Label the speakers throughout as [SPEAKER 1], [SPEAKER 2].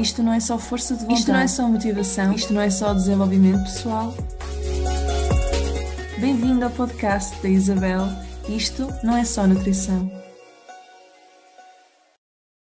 [SPEAKER 1] Isto não é só força de vontade. Isto não é só motivação. Isto não é só desenvolvimento pessoal. Bem-vindo ao podcast da Isabel. Isto não é só nutrição.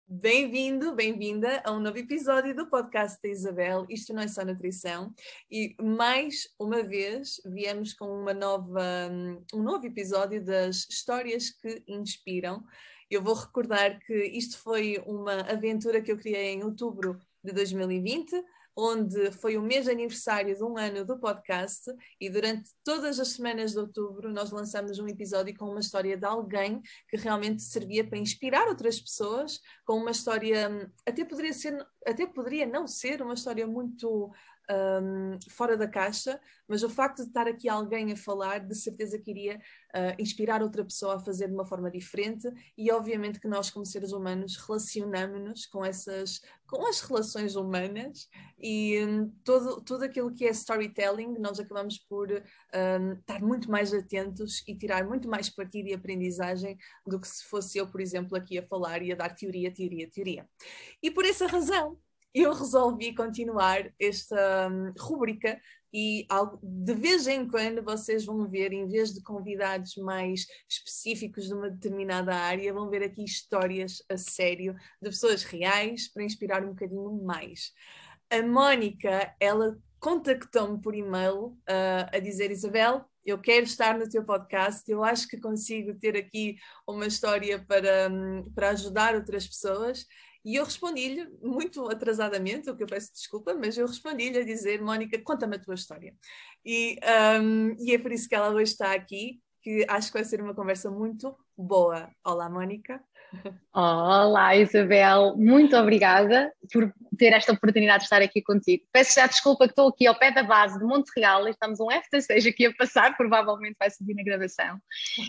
[SPEAKER 1] Bem-vindo, bem-vinda a um novo episódio do podcast da Isabel. Isto não é só nutrição. E mais uma vez viemos com uma nova, um novo episódio das histórias que inspiram. Eu vou recordar que isto foi uma aventura que eu criei em outubro de 2020, onde foi o mês de aniversário de um ano do podcast, e durante todas as semanas de outubro nós lançamos um episódio com uma história de alguém que realmente servia para inspirar outras pessoas, com uma história, até poderia ser, até poderia não ser uma história muito um, fora da caixa, mas o facto de estar aqui alguém a falar, de certeza que iria uh, inspirar outra pessoa a fazer de uma forma diferente e obviamente que nós como seres humanos relacionamos-nos com essas, com as relações humanas e um, todo, tudo aquilo que é storytelling, nós acabamos por um, estar muito mais atentos e tirar muito mais partido e aprendizagem do que se fosse eu, por exemplo, aqui a falar e a dar teoria, teoria, teoria. E por essa razão, eu resolvi continuar esta um, rúbrica e de vez em quando vocês vão ver, em vez de convidados mais específicos de uma determinada área, vão ver aqui histórias a sério de pessoas reais para inspirar um bocadinho mais. A Mónica, ela contactou-me por e-mail uh, a dizer: Isabel, eu quero estar no teu podcast, eu acho que consigo ter aqui uma história para, um, para ajudar outras pessoas. E eu respondi-lhe, muito atrasadamente, o que eu peço desculpa, mas eu respondi-lhe a dizer: Mónica, conta-me a tua história. E, um, e é por isso que ela hoje está aqui, que acho que vai ser uma conversa muito boa. Olá, Mónica.
[SPEAKER 2] Olá, Isabel, muito obrigada por ter esta oportunidade de estar aqui contigo. Peço já desculpa que estou aqui ao pé da base de Monte Real estamos um FT6 aqui a passar, provavelmente vai subir na gravação.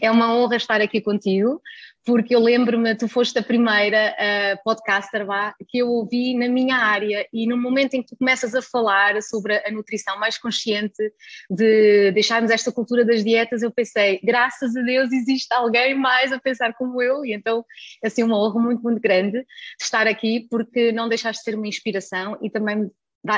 [SPEAKER 2] É uma honra estar aqui contigo, porque eu lembro-me, tu foste a primeira uh, podcaster lá que eu ouvi na minha área e no momento em que tu começas a falar sobre a nutrição mais consciente, de deixarmos esta cultura das dietas, eu pensei, graças a Deus existe alguém mais a pensar como eu e então é assim uma honra muito, muito grande estar aqui porque não deixaste de ser uma inspiração e também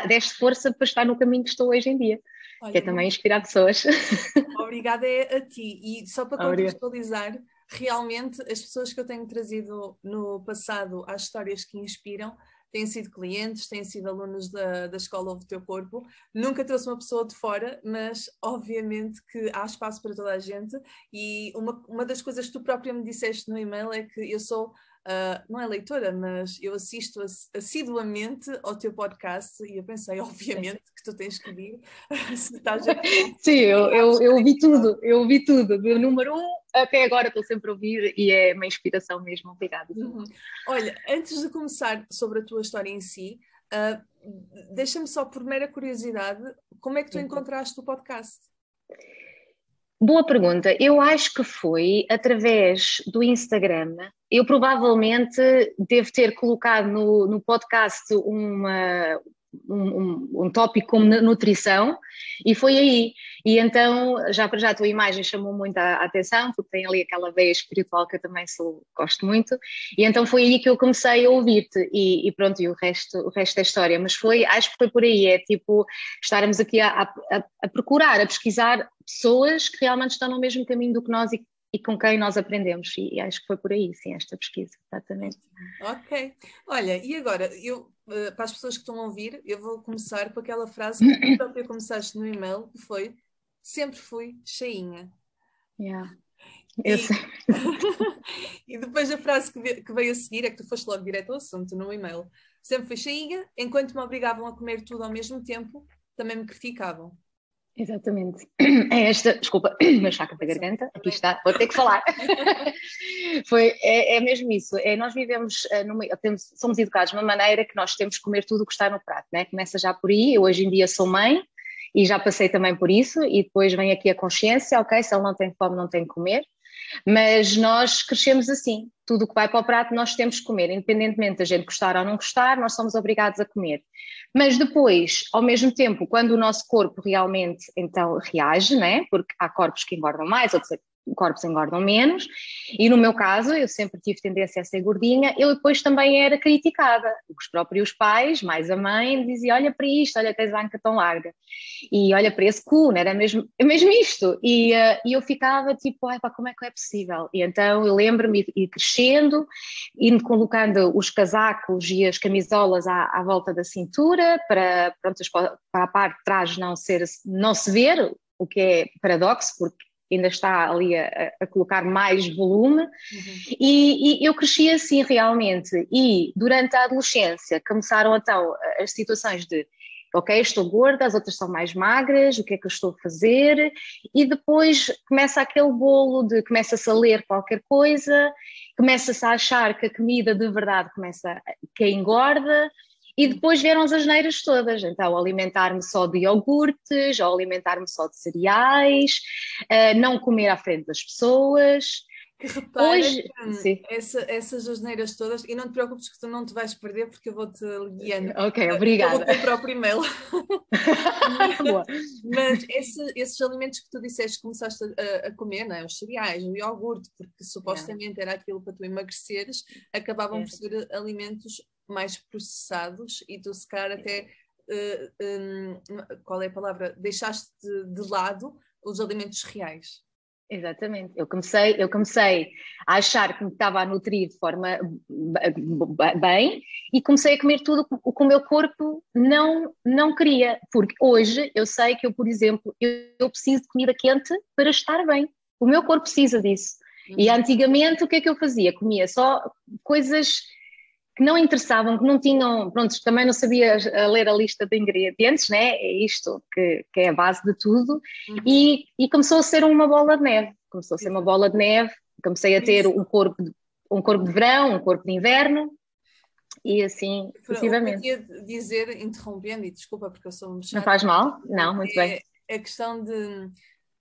[SPEAKER 2] deste força para estar no caminho que estou hoje em dia. Olha, que é também inspirar pessoas.
[SPEAKER 1] Obrigada é a ti. E só para contextualizar, realmente as pessoas que eu tenho trazido no passado às histórias que inspiram têm sido clientes, têm sido alunos da, da Escola Ouve Teu Corpo. Nunca trouxe uma pessoa de fora, mas obviamente que há espaço para toda a gente. E uma, uma das coisas que tu própria me disseste no e-mail é que eu sou Uh, não é leitora, mas eu assisto assiduamente ao teu podcast e eu pensei, obviamente, que tu tens que vir.
[SPEAKER 2] Sim, eu, eu, eu ouvi tudo, eu ouvi tudo, do número um até agora estou sempre a ouvir e é uma inspiração mesmo. Obrigada. Uhum.
[SPEAKER 1] Olha, antes de começar sobre a tua história em si, uh, deixa-me só por mera curiosidade, como é que tu uhum. encontraste o podcast?
[SPEAKER 2] Boa pergunta. Eu acho que foi através do Instagram. Eu provavelmente devo ter colocado no, no podcast uma, um, um, tópico como nutrição e foi aí. E então, já para já a tua imagem chamou muito a, a, atenção, porque tem ali aquela veia espiritual que eu também sou, gosto muito, e então foi aí que eu comecei a ouvir-te. E, e, pronto, e o resto, o resto da história, mas foi, acho que foi por aí, é tipo, estarmos aqui a, a, a procurar, a pesquisar pessoas que realmente estão no mesmo caminho do que nós e e com quem nós aprendemos. E acho que foi por aí, sim, esta pesquisa, exatamente.
[SPEAKER 1] Ok. Olha, e agora, eu, eh, para as pessoas que estão a ouvir, eu vou começar com aquela frase que tu própria começaste no e-mail, que foi sempre fui cheinha.
[SPEAKER 2] Yeah.
[SPEAKER 1] E, e depois a frase que veio a seguir é que tu foste logo direto ao assunto no e-mail. Sempre fui cheinha, enquanto me obrigavam a comer tudo ao mesmo tempo, também me criticavam.
[SPEAKER 2] Exatamente. É esta, desculpa, meu chaca da garganta, aqui está, vou ter que falar. Foi, é, é, mesmo isso. É, nós vivemos, eh, numa, temos, somos educados de uma maneira que nós temos que comer tudo o que está no prato, né? Começa já por aí. Eu hoje em dia sou mãe e já passei também por isso, e depois vem aqui a consciência, ok, se ele não tem fome, não tem que comer. Mas nós crescemos assim, tudo o que vai para o prato nós temos que comer, independentemente da gente gostar ou não gostar, nós somos obrigados a comer. Mas depois, ao mesmo tempo, quando o nosso corpo realmente então reage, né? porque há corpos que engordam mais, outros corpos engordam menos, e no meu caso, eu sempre tive tendência a ser gordinha, eu depois também era criticada. Os próprios pais, mais a mãe, diziam: Olha para isto, olha, tens a anca tão larga, e olha para esse cu, era mesmo, é mesmo isto. E, uh, e eu ficava tipo: Ai, pá, como é que é possível? E então eu lembro-me ir crescendo, indo colocando os casacos e as camisolas à, à volta da cintura, para, pronto, para a parte de trás não, ser, não se ver, o que é paradoxo, porque ainda está ali a, a colocar mais volume, uhum. e, e, eu cresci assim realmente. E durante a adolescência começaram então as situações de ok, estou gorda, as outras são mais magras, o que é que eu estou a fazer? E depois começa aquele bolo de começa-se a ler qualquer coisa, começa-se a achar que a comida de verdade começa que engorda, e depois vieram as asneiras todas, então alimentar-me só de iogurtes, ou alimentar-me só de cereais, uh, não comer à frente das pessoas.
[SPEAKER 1] Repara Hoje, essa, essas asneiras todas, e não te preocupes que tu não te vais perder porque eu vou-te guiando.
[SPEAKER 2] Ok, obrigada.
[SPEAKER 1] Pelo teu próprio e-mail. mas esse, esses alimentos que tu disseste que começaste a, a comer, não é? os cereais, o iogurte, porque supostamente era aquilo para tu emagreceres, acabavam por ser alimentos mais processados e tu se calhar até uh, um, qual é a palavra? Deixaste de, de, lado os alimentos reais.
[SPEAKER 2] Exatamente, eu comecei, eu comecei a achar que me estava a nutrir de forma bem e comecei a comer tudo o que o meu corpo não, não queria, porque hoje eu sei que eu, por exemplo, eu, eu preciso de comida quente para estar bem, o meu corpo precisa disso. Uhum. E antigamente o que é que eu fazia? Comia só coisas que não interessavam, que não tinham, pronto, também não sabia ler a lista de ingredientes, né? É isto que, que é a base de tudo, uhum. e, e começou a ser uma bola de neve, começou a ser uma bola de neve, comecei a ter um corpo de, um corpo de verão, um corpo de inverno, e assim sucessivamente.
[SPEAKER 1] Eu queria dizer, interrompendo, e desculpa porque eu sou
[SPEAKER 2] Não faz mal? Não, muito
[SPEAKER 1] é,
[SPEAKER 2] bem.
[SPEAKER 1] A questão de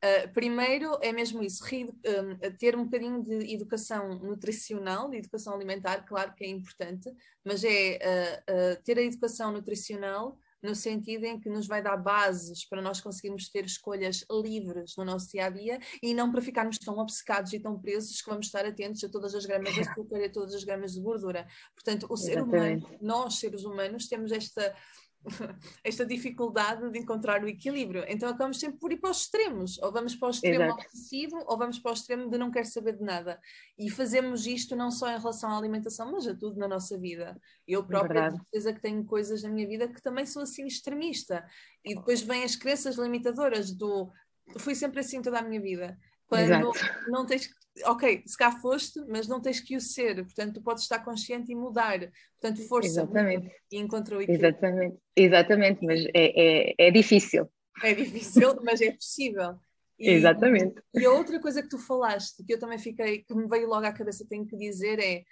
[SPEAKER 1] Uh, primeiro é mesmo isso, um, ter um bocadinho de educação nutricional, de educação alimentar, claro que é importante, mas é uh, uh, ter a educação nutricional no sentido em que nos vai dar bases para nós conseguirmos ter escolhas livres no nosso dia a dia e não para ficarmos tão obcecados e tão presos que vamos estar atentos a todas as gramas de açúcar e a todas as gramas de gordura. Portanto, o ser humano, nós seres humanos, temos esta esta dificuldade de encontrar o equilíbrio. Então acabamos sempre por ir para os extremos, ou vamos para o extremo Exato. obsessivo, ou vamos para o extremo de não quer saber de nada. E fazemos isto não só em relação à alimentação, mas a tudo na nossa vida. Eu própria, tenho certeza que tenho coisas na minha vida que também sou assim extremista. E depois vêm as crenças limitadoras do fui sempre assim toda a minha vida. Quando Exato. não tens ok, se cá foste, mas não tens que o ser, portanto, tu podes estar consciente e mudar. Portanto, força
[SPEAKER 2] Exatamente.
[SPEAKER 1] e encontra o equilíbrio.
[SPEAKER 2] Exatamente, Exatamente, mas é, é, é difícil.
[SPEAKER 1] É difícil, mas é possível.
[SPEAKER 2] E, Exatamente.
[SPEAKER 1] E a outra coisa que tu falaste, que eu também fiquei, que me veio logo à cabeça, tenho que dizer, é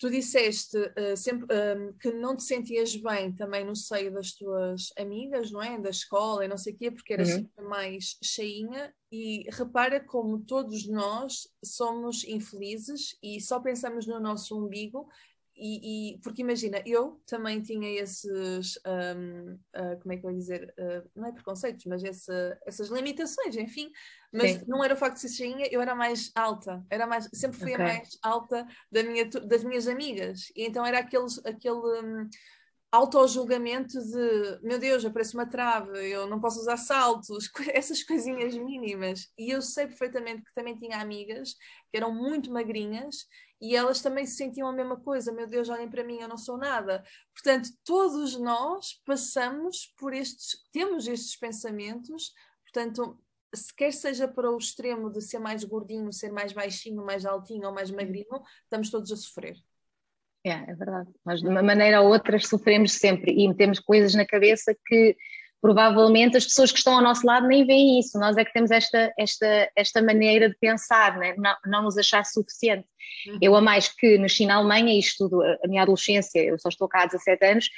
[SPEAKER 1] Tu disseste uh, sempre uh, que não te sentias bem também no seio das tuas amigas, não é? Da escola e não sei o quê, porque eras uhum. mais cheinha. E repara como todos nós somos infelizes e só pensamos no nosso umbigo e, e, porque imagina, eu também tinha esses, um, uh, ah, como é que eu ia dizer, uh, não é preconceitos, mas essa, essas limitações, enfim, mas Sim. não era o facto de ser cheinha, eu era mais alta, era mais, sempre fui okay. a mais alta da minha, das minhas amigas, e então era aqueles, aquele um, auto-julgamento de, meu Deus, aparece uma trave, eu não posso usar saltos, essas coisinhas mínimas, e eu sei perfeitamente que também tinha amigas que eram muito magrinhas, e elas também se sentiam a mesma coisa, meu Deus, olhem para mim, eu não sou nada. Portanto, todos nós passamos por estes, temos estes pensamentos, portanto, se quer seja para o extremo de ser mais gordinho, ser mais baixinho, mais altinho ou mais magrinho, estamos todos a sofrer.
[SPEAKER 2] É, é verdade. Nós, de uma maneira ou outra, sofremos sempre e metemos coisas na cabeça que provavelmente as pessoas que estão ao nosso lado nem veem isso. Nós é que temos esta, esta, esta maneira de pensar, né? não, não nos achar suficiente. Uhum. Eu, a mais que nasci na Alemanha e estudo a, minha adolescência, eu só estou cá há 17 anos,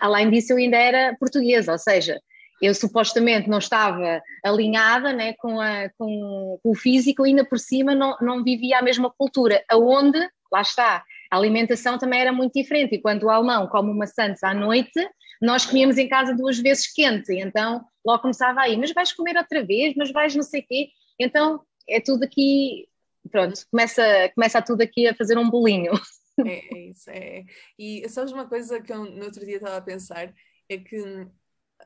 [SPEAKER 2] além disso eu ainda era portuguesa, ou seja, eu supostamente não estava alinhada né, com, a, com, com, o físico, ainda por cima não, não vivia a mesma cultura, aonde, lá está, a alimentação também era muito diferente, e quando o alemão come uma Santos à noite, nós comíamos em casa duas vezes quente, então logo começava aí, mas vais comer outra vez, mas vais não sei quê, então é tudo aqui, pronto, começa, começa tudo aqui a fazer um bolinho.
[SPEAKER 1] É, é isso, é. E sabes uma coisa que eu no outro dia estava a pensar? É que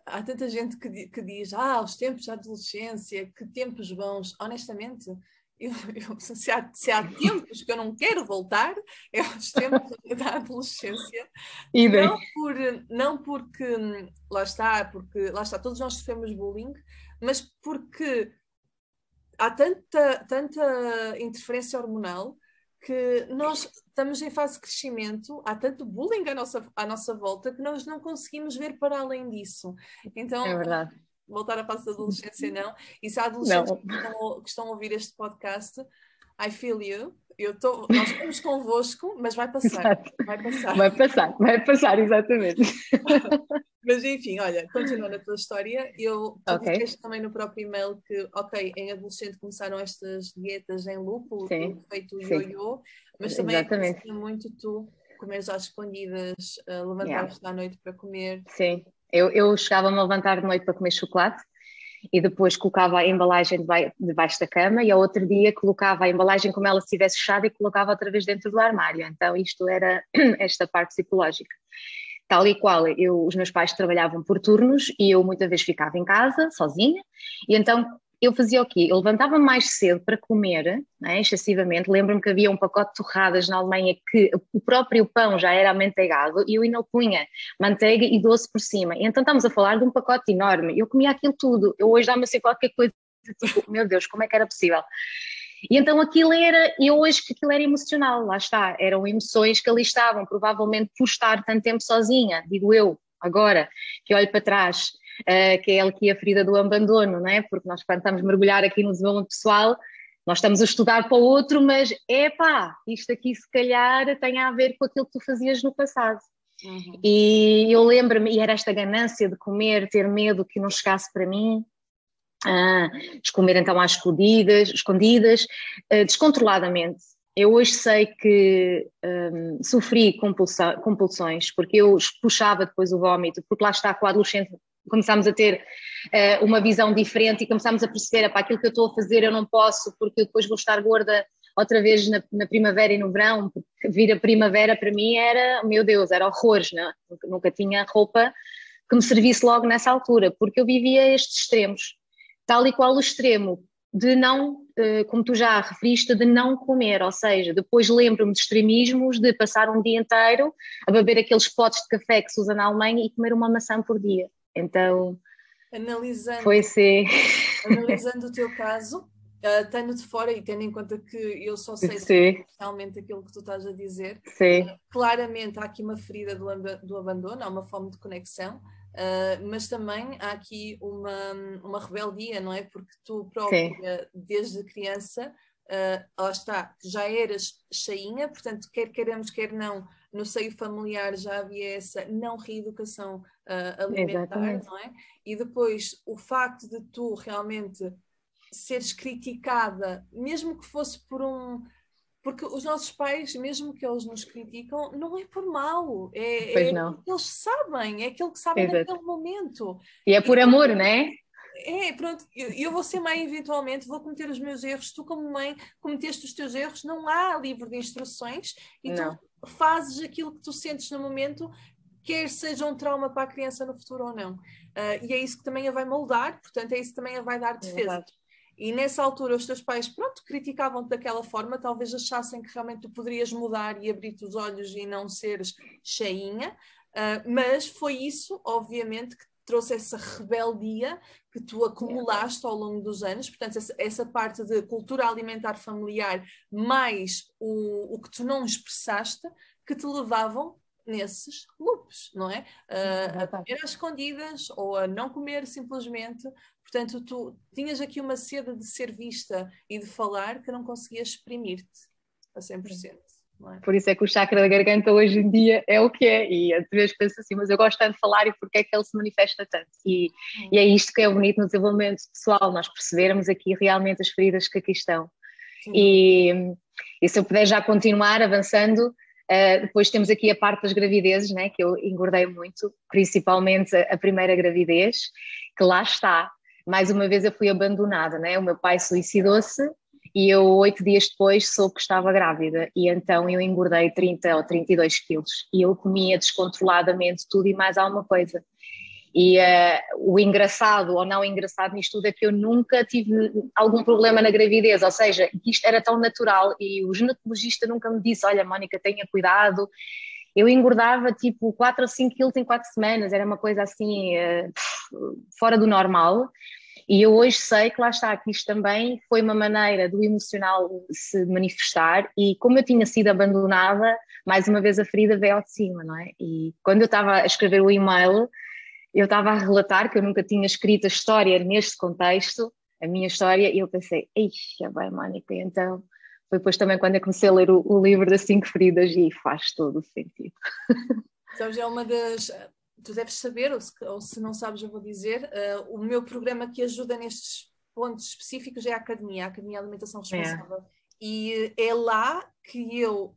[SPEAKER 1] há tanta gente que, que diz, ah, os tempos da adolescência, que tempos bons. Honestamente, eu, eu, se, há, se, há, tempos que eu não quero voltar, é os tempos da adolescência. E não, por, não porque, lá está, porque lá está, todos nós sofremos bullying, mas porque há tanta, tanta interferência hormonal que nós estamos em fase de crescimento, há tanto bullying à nossa, à nossa volta que nós não conseguimos ver para além disso. Então,
[SPEAKER 2] é verdade
[SPEAKER 1] voltar à fase da adolescência, não. E se há adolescentes que estão, que estão, a ouvir este podcast, I feel you. Eu tô, nós estamos convosco, mas vai passar. Vai passar.
[SPEAKER 2] Vai passar, vai passar, exatamente.
[SPEAKER 1] mas enfim, olha, continuando a tua história, eu tu okay. disseste também no próprio e-mail que, ok, em adolescente começaram estas dietas em lúpulo, feito ioiô, mas também é muito tu comeres às escondidas, uh, levantar-te yeah. à noite para comer.
[SPEAKER 2] Sim. Eu, eu chegava-me a levantar de noite para comer chocolate e depois colocava a embalagem debaixo da cama e ao outro dia colocava a embalagem como ela estivesse fechada e colocava outra vez dentro do armário. Então isto era esta parte psicológica. Tal e qual, eu, os meus pais trabalhavam por turnos e eu muitas vezes ficava em casa sozinha e então eu fazia o quê? Eu levantava mais cedo para comer, né, excessivamente. Lembro-me que havia um pacote de torradas na Alemanha que o próprio pão já era amanteigado e eu ainda punha manteiga e doce por cima. Então estamos a falar de um pacote enorme. Eu comia aquilo tudo. Eu hoje dá-me assim qualquer coisa, tipo, meu Deus, como é que era possível? E então aquilo era, eu hoje que aquilo era emocional, lá está, eram emoções que ali estavam, provavelmente por estar tanto tempo sozinha, digo eu, agora, que olho para trás uh, que é aqui a ferida do abandono, não é? Porque nós quando estamos a mergulhar aqui no desenvolvimento pessoal, nós estamos a estudar para o outro, mas é pá, isto aqui se calhar tem a ver com aquilo que tu fazias no passado. Uhum. E eu lembro-me, e era esta ganância de comer, ter medo que não chegasse para mim, ah, de comer então às escondidas, escondidas ah, descontroladamente. Eu hoje sei que um, sofri compulsões, porque eu puxava depois o vómito, porque lá está com o adolescente começámos a ter uh, uma visão diferente e começámos a perceber, para aquilo que eu estou a fazer eu não posso, porque depois vou estar gorda outra vez na, na, primavera e no verão, porque vir a primavera para mim era, meu Deus, era horrores, né? nunca, nunca tinha roupa que me servisse logo nessa altura, porque eu vivia estes extremos, tal e qual o extremo de não, eh, como tu já referiste, de não comer, ou seja, depois lembro-me de extremismos de passar um dia inteiro a beber aqueles potes de café que se usa na Alemanha e comer uma maçã por dia. Então,
[SPEAKER 1] analisando,
[SPEAKER 2] foi ser.
[SPEAKER 1] Analisando o teu caso, uh, tendo de fora e tendo em conta que eu só sei especialmente aquilo que tu estás a dizer, uh, claramente há aqui uma ferida do, do abandono, há uma fome de conexão. Uh, mas também há aqui uma, uma rebeldia, não é? Porque tu própria, Sim. desde criança, uh, lá está, já eras cheinha, portanto, quer queremos, quer não, no seio familiar já havia essa não reeducação uh, alimentar, Exatamente. não é? E depois o facto de tu realmente seres criticada, mesmo que fosse por um. Porque os nossos pais, mesmo que eles nos criticam, não é por mal, é, é eles sabem, é aquilo que sabem Exato. naquele momento.
[SPEAKER 2] E é por e, amor, não é?
[SPEAKER 1] É, pronto, eu, eu, vou ser mãe eventualmente, vou cometer os meus erros, tu como mãe cometeste os teus erros, não há livro de instruções e não. tu fazes aquilo que tu sentes no momento quer seja um trauma para a criança no futuro ou não. Uh, e é isso que também a vai moldar, portanto, é isso que também a vai dar defesa. É e nessa altura os teus pais, pronto, criticavam-te daquela forma, talvez achassem que realmente tu poderias mudar e abrir-te os olhos e não seres cheinha, uh, mas foi isso, obviamente, que trouxe essa rebeldia que tu acumulaste ao longo dos anos, portanto, essa, essa parte de cultura alimentar familiar, mais o, o que tu não expressaste, que te levavam nesses loops, não é? Uh, a comer às escondidas ou a não comer simplesmente. Portanto, tu tinhas aqui uma sede de ser vista e de falar que não conseguias exprimir-te a 100%. É?
[SPEAKER 2] Por isso é que o chakra da garganta hoje em dia é o que é, e às vezes penso assim, mas eu gosto tanto de falar e porque é que ele se manifesta tanto? E, e é isto que é bonito no desenvolvimento pessoal, nós percebermos aqui realmente as feridas que aqui estão. E, e se eu puder já continuar avançando, Uh, depois temos aqui a parte das gravidezes, né, que eu engordei muito, principalmente a, a, primeira gravidez, que lá está. Mais uma vez eu fui abandonada, né? o meu pai suicidou-se e eu oito dias depois soube que estava grávida e então eu engordei 30 ou 32 quilos e eu comia descontroladamente tudo e mais alguma coisa. E uh, o engraçado ou não engraçado nisto tudo é que eu nunca tive algum problema na gravidez, ou seja, isto era tão natural e o ginecologista nunca me disse: Olha, Mónica, tenha cuidado. Eu engordava tipo 4 ou 5 quilos em 4 semanas, era uma coisa assim uh, fora do normal. E eu hoje sei que lá está, que isto também foi uma maneira do emocional se manifestar e como eu tinha sido abandonada, mais uma vez a ferida veio ao de cima, não é? E quando eu estava a escrever o e-mail, eu estava a relatar que eu nunca tinha escrito a história neste contexto, a minha história, e eu pensei, eixa bem, Mónica, então foi depois também quando eu comecei a ler o, o livro das cinco feridas e faz todo o sentido.
[SPEAKER 1] Já é uma das. Tu deves saber, ou se, ou se não sabes, eu vou dizer, uh, o meu programa que ajuda nestes pontos específicos é a Academia, a Academia Alimentação é. Responsável. É. E é lá que eu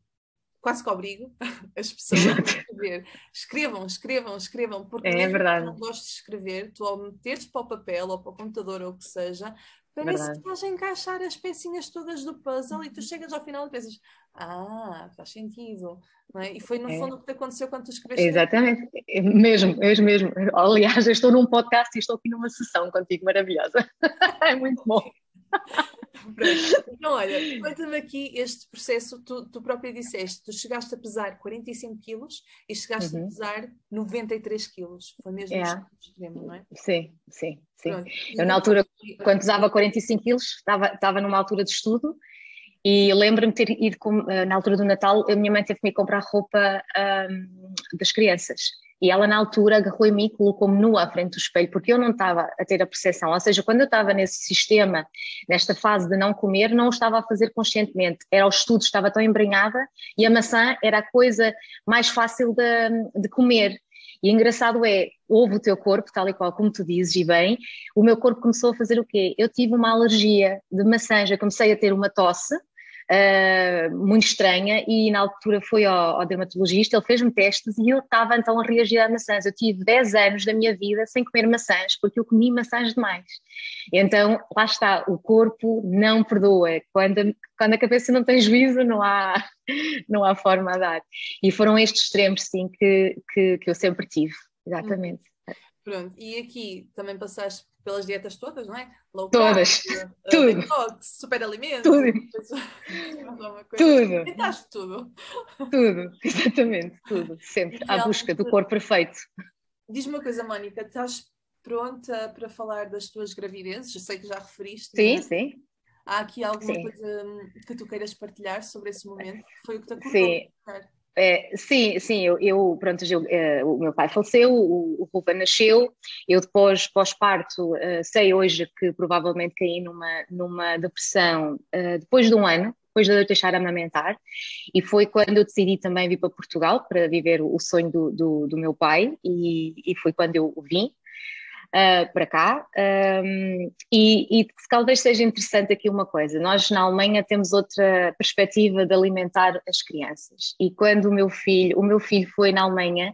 [SPEAKER 1] quase que obrigo as pessoas a escrever. Escrevam, escrevam, escrevam, porque
[SPEAKER 2] é,
[SPEAKER 1] mesmo
[SPEAKER 2] verdade.
[SPEAKER 1] não gostes de escrever, tu ao meteres para o papel ou para o computador ou o que seja, parece verdade. que estás a encaixar as pecinhas todas do puzzle e tu chegas ao final e pensas, ah, faz sentido. É? E foi no é. fundo o que te aconteceu quando tu escreveste.
[SPEAKER 2] Exatamente, é mesmo, é mesmo. Aliás, eu estou num podcast e estou aqui numa sessão contigo maravilhosa. é muito bom.
[SPEAKER 1] Então, olha, conta-me aqui este processo. Tu, tu própria disseste, tu chegaste a pesar 45 quilos e chegaste uhum. a pesar 93 quilos. Foi mesmo é. extremo, não é?
[SPEAKER 2] Sim, sim, sim. Pronto. Eu, na altura, quando pesava 45 quilos, estava, estava numa altura de estudo e lembro-me ter ido, eh, na altura do Natal, a minha mãe teve-me comprar roupa das crianças. E ela, na altura, agarrou em mim e colocou-me nua à frente do espelho, porque eu não estava a ter a percepção. Ou seja, quando eu estava nesse sistema, nesta fase de não comer, não o estava a fazer conscientemente. Era o estudo, estava tão embrenhada e a maçã era a coisa mais fácil de, de comer. E engraçado é, ouve o teu corpo, tal e qual como tu dizes, e bem, o meu corpo começou a fazer o quê? Eu tive uma alergia de maçã, já comecei a ter uma tosse, uh, muito estranha e na altura fui ao, ao dermatologista, ele fez-me testes e eu estava então a reagir a maçãs. Eu tive 10 anos da minha vida sem comer maçãs, porque eu comi maçãs demais. Então, lá está, o corpo não perdoa. Quando, quando a cabeça não tem juízo, não há, não há forma a dar. E foram estes extremos, sim, que, que, que eu sempre tive, exatamente.
[SPEAKER 1] Pronto, e aqui também passaste pelas dietas todas, não é?
[SPEAKER 2] Low todas, carb, tudo.
[SPEAKER 1] Detox, super alimento.
[SPEAKER 2] Tudo. tudo.
[SPEAKER 1] Tentaste tudo.
[SPEAKER 2] Tudo, exatamente, tudo. Sempre à busca do corpo perfeito.
[SPEAKER 1] Diz-me uma coisa, Mónica, estás pronta para falar das tuas gravidezes? Eu sei que já referiste.
[SPEAKER 2] Sim, mas... sim.
[SPEAKER 1] Há aqui alguma sim. coisa que tu queiras partilhar sobre esse momento? Foi o que te acordou?
[SPEAKER 2] Sim. É, sim, sim, eu, eu pronto, uh, o meu pai faleceu, o, o nasceu, eu depois, pós-parto, uh, sei hoje que provavelmente caí numa, numa depressão uh, depois de um ano, depois de eu deixar amamentar, e foi quando eu decidi também vir para Portugal para viver o sonho do, do, do meu pai, e, e foi quando eu vim, uh, para cá. Um, e, e talvez seja interessante aqui uma coisa: nós na Alemanha temos outra perspectiva de alimentar as crianças. E quando o meu filho, o meu filho foi na Alemanha,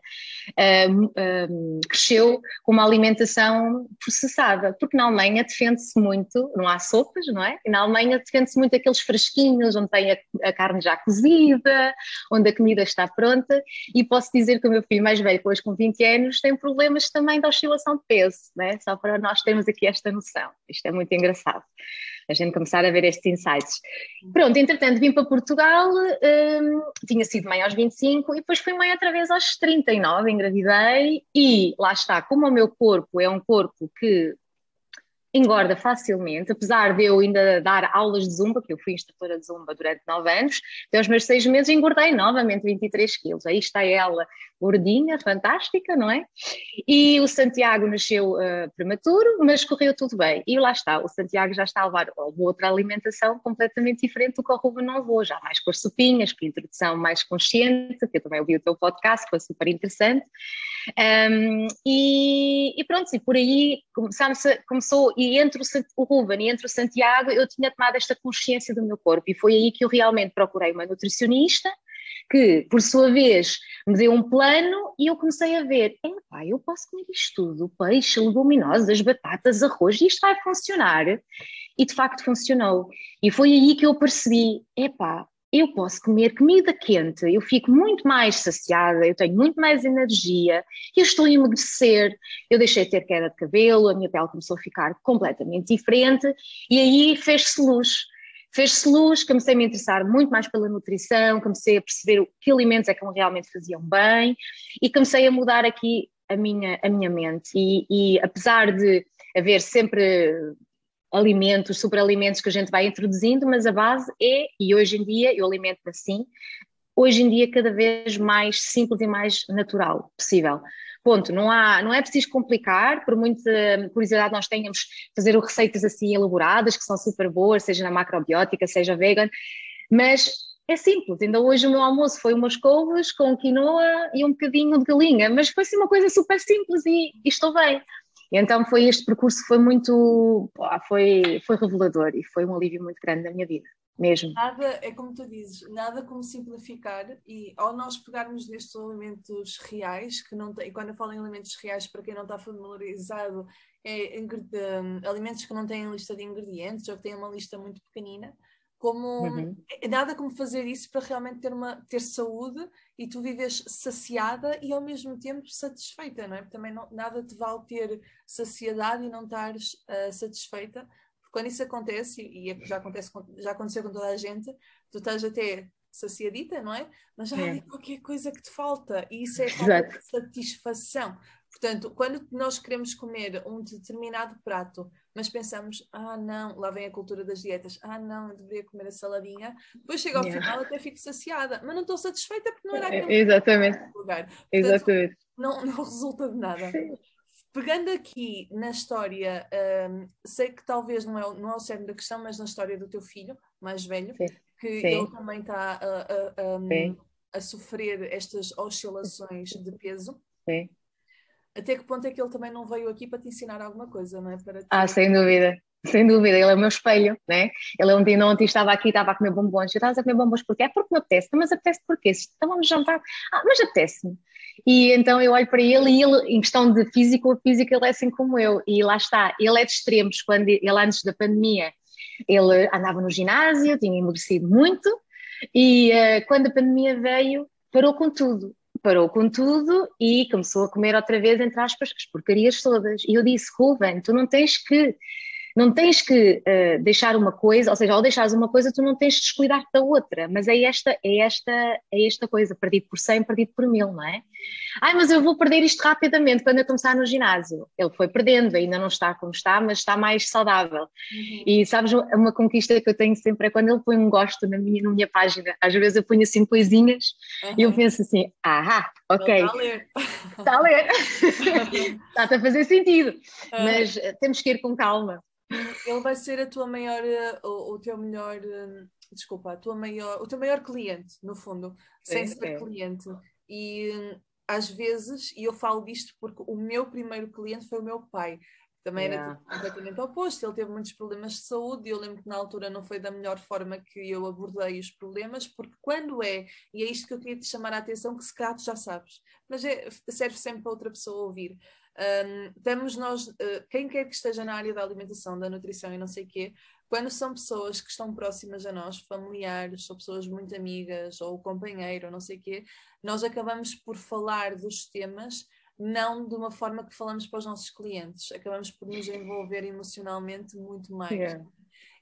[SPEAKER 2] um, um, cresceu com uma alimentação processada, porque na Alemanha defende-se muito, não há sopas, não é? E na Alemanha defende-se muito aqueles fresquinhos onde tem a, a carne já cozida, onde a comida está pronta. E posso dizer que o meu filho mais velho, depois com 20 anos, tem problemas também de oscilação de peso né? só para nós termos aqui esta noção. Isto é muito engraçado, a gente começar a ver estes insights. Pronto, entretanto vim para Portugal, hum, tinha sido mãe aos 25 e depois fui mãe outra vez aos 39, engravidei e lá está, como o meu corpo é um corpo que engorda facilmente, apesar de eu ainda dar aulas de zumba, que eu fui instrutora de zumba durante nove anos, até os meus seis meses engordei novamente 23 quilos. Aí está ela, gordinha, fantástica, não é? E o Santiago nasceu uh, prematuro, mas correu tudo bem. E lá está, o Santiago já está a levar outra alimentação completamente diferente do que o Ruben não levou, já mais com as sopinhas, com a introdução mais consciente, que eu também ouvi o teu podcast, foi super interessante. Um, e, e, pronto, e por aí começou, entre o, Ruben e entre o Santiago, eu tinha tomado esta consciência do meu corpo, e foi aí que eu realmente procurei uma nutricionista, que, por sua vez, me deu um plano e eu comecei a ver, epá, eu posso comer isto tudo, peixe, leguminosas, batatas, arroz, isto vai funcionar. e de facto funcionou. E foi aí que eu percebi: epá, eu posso comer comida quente, eu fico muito mais saciada, eu tenho muito mais energia, eu estou a emagrecer, eu deixei de ter queda de cabelo, a minha pele começou a ficar completamente diferente e aí fez-se luz. Fez-se luz, comecei a me interessar muito mais pela nutrição, comecei a perceber que alimentos é que me realmente faziam bem e comecei a mudar aqui a minha, a minha mente. E, e apesar de haver sempre alimentos, superalimentos que a gente vai introduzindo, mas a base é, e hoje em dia eu alimento assim, hoje em dia cada vez mais simples e mais natural possível. Ponto, não, há, não é preciso complicar, por muita curiosidade nós tenhamos fazer receitas assim elaboradas, que são super boas, seja na macrobiótica, seja vegan, mas é simples, ainda hoje o meu almoço foi umas couves com quinoa e um bocadinho de galinha, mas foi assim uma coisa super simples e, e estou bem. E então foi este percurso foi muito, foi, foi revelador e foi um alívio muito grande na minha vida, mesmo.
[SPEAKER 1] Nada, é como tu dizes, nada como simplificar e ao nós pegarmos nestes alimentos reais, que não tem, quando eu falo em alimentos reais, para quem não está familiarizado, é um, alimentos que não têm lista de ingredientes ou que têm uma lista muito pequenina, como uhum. É nada como fazer isso para realmente ter uma ter saúde e tu vives saciada e ao mesmo tempo satisfeita, não é? Porque também não, nada te vale ter saciedade e não estares uh, satisfeita, porque quando isso acontece e é, já acontece já aconteceu com toda a gente, tu estás até saciadita, não é? Mas já é. há qualquer coisa que te falta e isso é falta de satisfação. Portanto, quando nós queremos comer um determinado prato, mas pensamos, ah não, lá vem a cultura das dietas, ah não, eu deveria comer a saladinha, depois chego ao yeah. final até fico saciada, mas não estou satisfeita porque não era
[SPEAKER 2] aquele Exatamente. lugar. Portanto, Exatamente.
[SPEAKER 1] Não, não resulta de nada. Pegando aqui na história, um, sei que talvez não é, não é o cerne da questão, mas na história do teu filho mais velho, Sim. que Sim. ele também está a, a, a, a sofrer estas oscilações de peso.
[SPEAKER 2] Sim
[SPEAKER 1] até que ponto é que ele também não veio aqui para te ensinar alguma coisa, não é? Para te...
[SPEAKER 2] Ah, sem dúvida, sem dúvida, ele é o meu espelho, né? Ele ontem, ontem estava aqui, estava a comer bombons, eu estava a comer bombons porque é porque me apetece, mas apetece porquê? Então vamos jantar, ah, mas apetece-me. E então eu olho para ele e ele, em questão de físico, a física ele é assim como eu, e lá está, ele é de extremos, quando ele antes da pandemia, ele andava no ginásio, tinha emagrecido muito, e uh, quando a pandemia veio, parou com tudo parou com tudo e começou a comer outra vez, entre aspas, as porcarias todas. E eu disse, Ruben, tu não tens que não tens que uh, deixar uma coisa, ou seja, ao deixares uma coisa, tu não tens de descuidar da outra, mas é esta, é esta, é esta coisa, perdido por 100, perdido por mil, não é? Ai, mas eu vou perder isto rapidamente quando eu começar no ginásio. Ele foi perdendo, ainda não está como está, mas está mais saudável. Uhum. E sabes, uma conquista que eu tenho sempre é quando ele põe um gosto na minha, na minha página. Às vezes eu ponho assim coisinhas uhum. e eu penso assim, ah, ok. Está a ler. Está a ler. Está a fazer sentido. Uhum. Mas eh, temos que ir com calma.
[SPEAKER 1] Ele vai ser a tua maior, eh, o, o teu melhor, eh, desculpa, a tua maior, o teu maior cliente, no fundo, sem ser é. cliente. E às vezes, e eu falo disto porque o meu primeiro cliente foi o meu pai, também yeah. era completamente oposto, ele teve muitos problemas de saúde e eu lembro que na altura não foi da melhor forma que eu abordei os problemas, porque quando é, e é isto que eu queria te chamar a atenção, que se calhar tu já sabes, mas é, serve sempre para outra pessoa ouvir. Um, temos nós, uh, quem quer que esteja na área da alimentação, da nutrição e não sei o quê, quando são pessoas que estão próximas a nós, familiares, ou pessoas muito amigas, ou o companheiro, ou não sei o quê, nós acabamos por falar dos temas não de uma forma que falamos para os nossos clientes, acabamos por nos envolver emocionalmente muito mais. Yeah.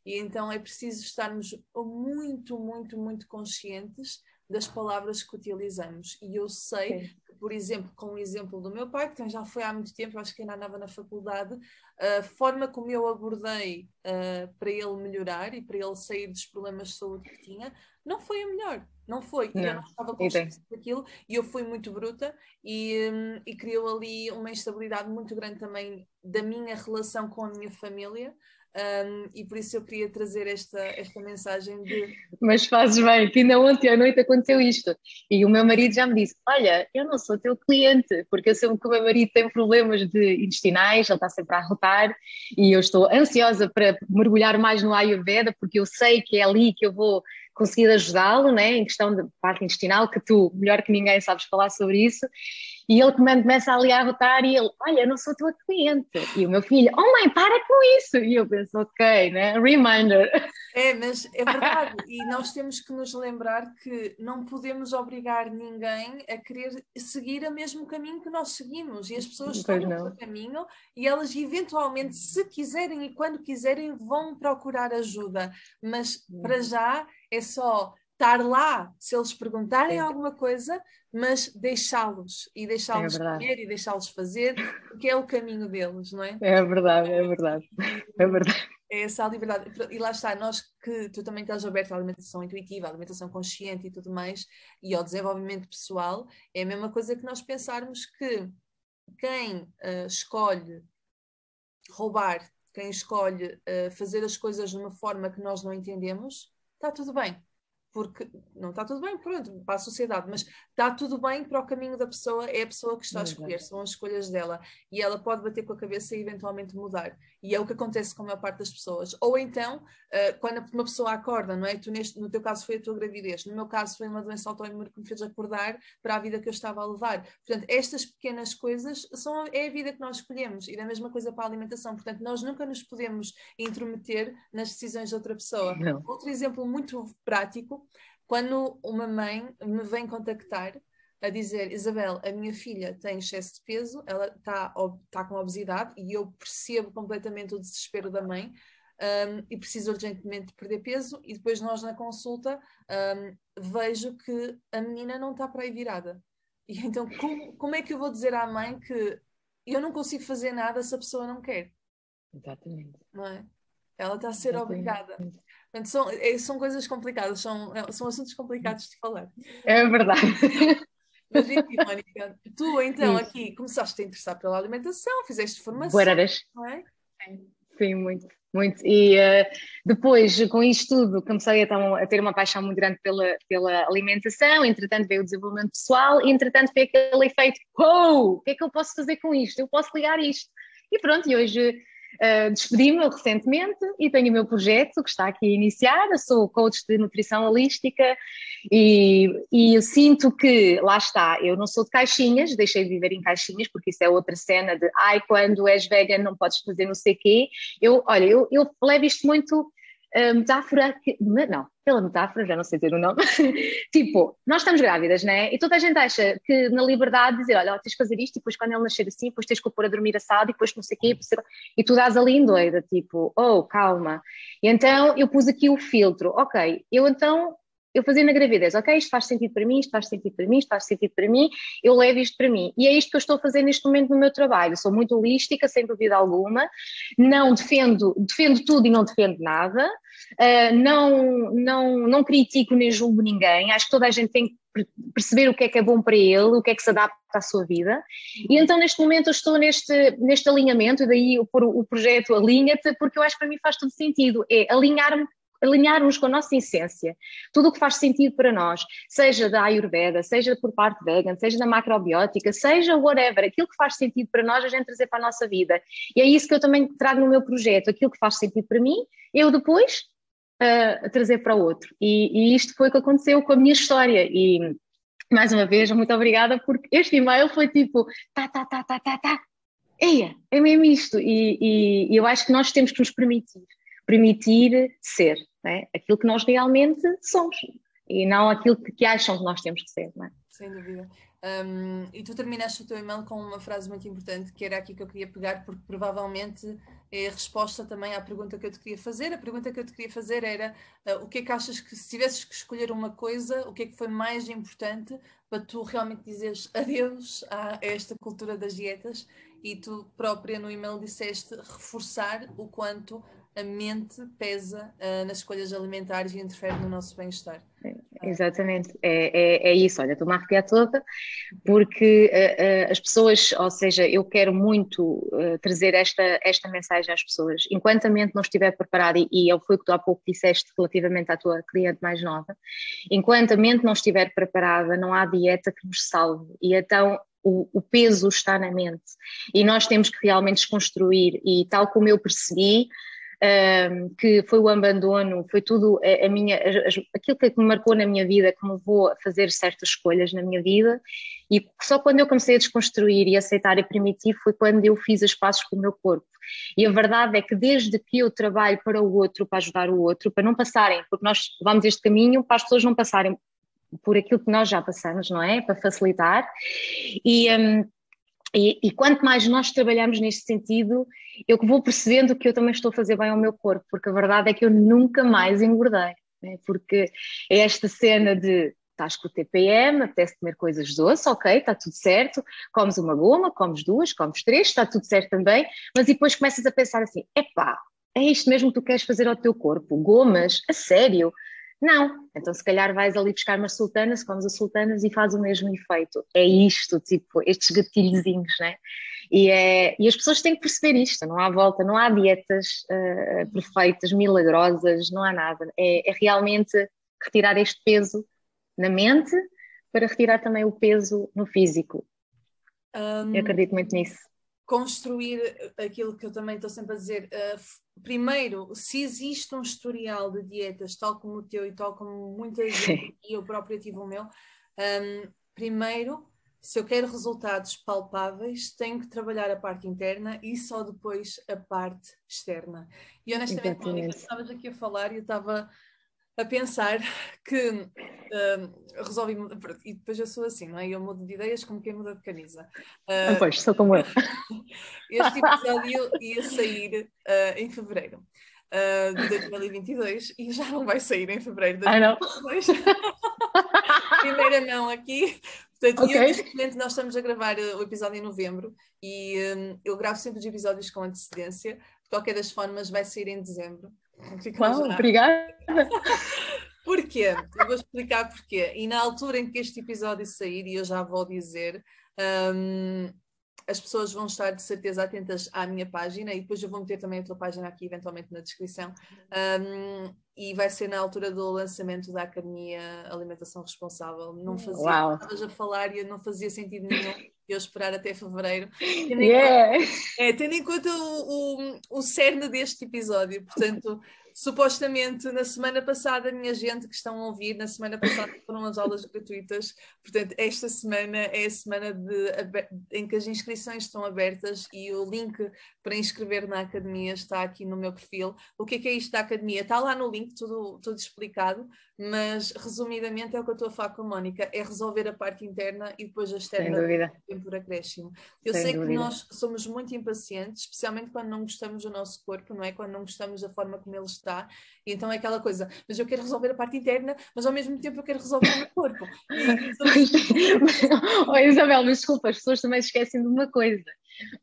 [SPEAKER 1] E então é preciso estarmos muito, muito, muito conscientes das palavras que utilizamos. E eu sei Sim por exemplo, com o exemplo do meu pai, que já foi há muito tempo, acho que ainda andava na faculdade, a forma como eu abordei uh, para ele melhorar e para ele sair dos problemas de saúde que tinha, não foi a melhor. Não foi. Não. Eu não estava consciente daquilo e eu fui muito bruta e, um, e criou ali uma instabilidade muito grande também da minha relação com a minha família. Um, e por isso eu queria trazer esta, esta mensagem de.
[SPEAKER 2] Mas fazes bem, que ainda ontem à noite aconteceu isto. E o meu marido já me disse: Olha, eu não sou teu cliente, porque eu sei que o meu marido tem problemas de intestinais, ele está sempre a arrotar, e eu estou ansiosa para mergulhar mais no Ayurveda, porque eu sei que é ali que eu vou conseguido ajudá-lo, né, em questão de parte intestinal, que tu, melhor que ninguém, sabes falar sobre isso, e ele começa ali a rotar e ele, olha, eu não sou tua cliente. E o meu filho, oh mãe, para com isso. E eu penso, ok, né? Reminder.
[SPEAKER 1] É, mas é verdade. e nós temos que nos lembrar que não podemos obrigar ninguém a querer seguir o mesmo caminho que nós seguimos. E as pessoas estão no caminho e elas eventualmente, se quiserem e quando quiserem, vão procurar ajuda. Mas para já é só estar lá se eles perguntarem Sim. alguma coisa, mas deixá-los e deixá-los é comer e deixá-los fazer, porque é o caminho deles, não é?
[SPEAKER 2] É verdade, é verdade. É verdade.
[SPEAKER 1] É essa a liberdade. E lá está, nós que tu também estás aberto à alimentação intuitiva, à alimentação consciente e tudo mais, e ao desenvolvimento pessoal, é a mesma coisa que nós pensarmos que quem uh, escolhe roubar, quem escolhe uh, fazer as coisas de uma forma que nós não entendemos, está tudo bem porque não está tudo bem, pronto, para a sociedade, mas está tudo bem para o caminho da pessoa, é a pessoa que está a escolher, são as escolhas dela, e ela pode bater com a cabeça e eventualmente mudar, e é o que acontece com a maior parte das pessoas. Ou então, uh, quando uma pessoa acorda, não é? Tu neste, no teu caso foi a tua gravidez, no meu caso foi uma doença autoimune que me fez acordar para a vida que eu estava a levar. Portanto, estas pequenas coisas são, é a vida que nós escolhemos, e é a mesma coisa para a alimentação, portanto, nós nunca nos podemos intrometer nas decisões de outra pessoa. Não. Outro exemplo muito prático, quando uma mãe me vem contactar a dizer, Isabel, a minha filha tem excesso de peso, ela está tá com obesidade e eu percebo completamente o desespero da mãe um, e precisa urgentemente perder peso e depois nós na consulta um, vejo que a menina não está para aí virada. E então como, como é que eu vou dizer à mãe que eu não consigo fazer nada se a pessoa não quer?
[SPEAKER 2] Exatamente.
[SPEAKER 1] Não é? Ela está a ser Exatamente. obrigada. Portanto, são, é, são coisas complicadas, são, são assuntos complicados de falar.
[SPEAKER 2] É verdade.
[SPEAKER 1] Mas enfim, Mónica, tu então Isso. aqui começaste a interessar pela alimentação, fizeste formação,
[SPEAKER 2] Boeraras. não é? Sim, muito, muito. E uh, depois, com isto tudo, comecei a, a, ter uma paixão muito grande pela, pela alimentação, entretanto veio o desenvolvimento pessoal, e entretanto veio aquele efeito, oh, o que é que eu posso fazer com isto? Eu posso ligar isto. E pronto, e hoje Uh, Despedi-me recentemente e tenho o meu projeto que está aqui a iniciar. Eu sou coach de nutrição holística e, e eu sinto que, lá está, eu não sou de caixinhas, deixei de viver em caixinhas, porque isso é outra cena de ai, quando és vegan não podes fazer não sei o quê. Eu, olha, eu, eu levo isto muito metáfora que, não, pela metáfora, já não sei dizer o nome, tipo, nós estamos grávidas, né? E toda a gente acha que na liberdade dizer, olha, tens de fazer isto, e depois quando ele nascer assim, depois tens que o pôr a dormir assado, e depois não sei o quê, e tu dás ali em doida, tipo, oh, calma. E então eu pus aqui o filtro, ok, eu então eu fazia na gravidez, ok, isto faz sentido para mim, isto faz sentido para mim, isto faz sentido para mim, eu levo isto para mim. E é isto que eu estou a fazer neste momento no meu trabalho. Sou muito holística, sem dúvida alguma, não defendo, defendo tudo e não defendo nada, uh, não, não, não critico nem julgo ninguém, acho que toda a gente tem que perceber o que é que é bom para ele, o que é que se adapta à sua vida. E então, neste momento, eu estou neste, neste alinhamento, e daí o, o projeto Alinha-te, porque eu acho que para mim faz todo sentido, é alinhar-me alinharmos com a nossa essência, tudo o que faz sentido para nós, seja da Ayurveda, seja por parte vegan, seja da macrobiótica, seja whatever, aquilo que faz sentido para nós, a gente trazer para a nossa vida. E é isso que eu também trago no meu projeto, aquilo que faz sentido para mim, eu depois uh, trazer para o outro. E, e isto foi o que aconteceu com a minha história. E mais uma vez, muito obrigada, porque este e-mail foi tipo, tá, tá, tá, tá, tá, tá. Eia, é mesmo isto. E, e, e eu acho que nós temos que nos permitir, permitir ser é? aquilo que nós realmente somos e não aquilo que, que acham que nós temos que ser. É?
[SPEAKER 1] Sem dúvida. Um, e tu terminaste o teu e-mail com uma frase muito importante, que era aqui que eu queria pegar, porque provavelmente é a resposta também à pergunta que eu te queria fazer. A pergunta que eu te queria fazer era uh, o que é que achas que, se tivesses que escolher uma coisa, o que é que foi mais importante para tu realmente dizeres adeus a esta cultura das dietas? E tu própria no e-mail disseste reforçar o quanto a mente pesa uh, nas escolhas alimentares e interfere no nosso bem-estar.
[SPEAKER 2] É, exatamente, é, é, é, isso. Olha, estou-me a arrepiar toda, porque uh, uh, as pessoas, ou seja, eu quero muito trazer esta, esta mensagem às pessoas. Enquanto a mente não estiver preparada, e, e foi o que tu há pouco disseste relativamente à tua cliente mais nova, enquanto a mente não estiver preparada, não há dieta que nos salve. E então o, o, peso está na mente e nós temos que realmente desconstruir e tal como eu percebi um, que foi o abandono, foi tudo a, a minha, a, aquilo que me marcou na minha vida, que me levou a fazer certas escolhas na minha vida, e só quando eu comecei a desconstruir e aceitar e permitir foi quando eu fiz as passos com o meu corpo. E a verdade é que desde que eu trabalho para o outro, para ajudar o outro, para não passarem, porque nós vamos este caminho para as pessoas não passarem por aquilo que nós já passamos, não é? Para facilitar. E, um, e, e, quanto mais nós trabalhamos neste sentido, eu vou percebendo que eu também estou a fazer bem ao meu corpo, porque a verdade é que eu nunca mais engordei, né? porque é esta cena de estás com o TPM, apetece comer coisas doces, ok, está tudo certo, comes uma goma, comes duas, comes três, está tudo certo também, mas depois começas a pensar assim, epá, é isto mesmo que tu queres fazer ao teu corpo? Gomas? A sério? Não. Então, se calhar vais ali buscar umas sultanas, comes as sultanas e faz o mesmo efeito. É isto, tipo, estes gatilhozinhos, né? E, é, e as pessoas têm que perceber isto, não há volta, não há dietas uh, perfeitas, milagrosas, não há nada. É, é realmente retirar este peso na mente para retirar também o peso no físico. Um, eu acredito muito nisso
[SPEAKER 1] construir aquilo que eu também estou sempre a dizer. Uh, primeiro, se existe um historial de dietas, tal como o teu e tal como muita gente, e eu própria tive o meu, um, primeiro, se eu quero resultados palpáveis, tenho que trabalhar a parte interna e só depois a parte externa. E honestamente, Mónica, estavas aqui a falar e eu estava a pensar que uh, resolvi e depois eu sou assim, não é? Eu mudo de ideias como quem muda de camisa.
[SPEAKER 2] Uh, ah, pois, sou como eu.
[SPEAKER 1] este episódio ia sair uh, em fevereiro. Uh, de 2022 e já não vai sair em fevereiro de 2022. Ah, Primeira mão aqui. Portanto, okay. eu, neste momento nós estamos a gravar o episódio em novembro e um, eu gravo sempre os episódios com antecedência. De qualquer das formas, vai sair em dezembro.
[SPEAKER 2] Uau, obrigada!
[SPEAKER 1] Porquê? Eu vou explicar porquê. E na altura em que este episódio sair, e eu já vou dizer, um, as pessoas vão estar de certeza atentas à minha página e depois eu vou meter também a tua página aqui eventualmente na descrição. Um, e vai ser na altura do lançamento da Academia Alimentação Responsável. Não fazia, Uau. estavas a falar e não fazia sentido nenhum eu esperar até fevereiro. Tendo em yeah. conta, é, tendo em conta o, o, o cerne deste episódio, portanto supostamente na semana passada, minha gente que estão a ouvir, na semana passada foram as aulas gratuitas, portanto, esta semana é a semana de, em que as inscrições estão abertas e o link para inscrever na academia está aqui no meu perfil. O que é, que é isto da academia? Está lá no link, tudo, tudo explicado, mas resumidamente é o que eu estou a falar com a Mónica, é resolver a parte interna e depois a externa por acréscimo. Eu Sem sei dúvida. que nós somos muito impacientes, especialmente quando não gostamos do nosso corpo, não é? Quando não gostamos da forma como ele está. E então é aquela coisa, mas eu quero resolver a parte interna, mas ao mesmo tempo eu quero resolver o meu corpo. E,
[SPEAKER 2] oh, Isabel, mas desculpa, as pessoas também esquecem de uma coisa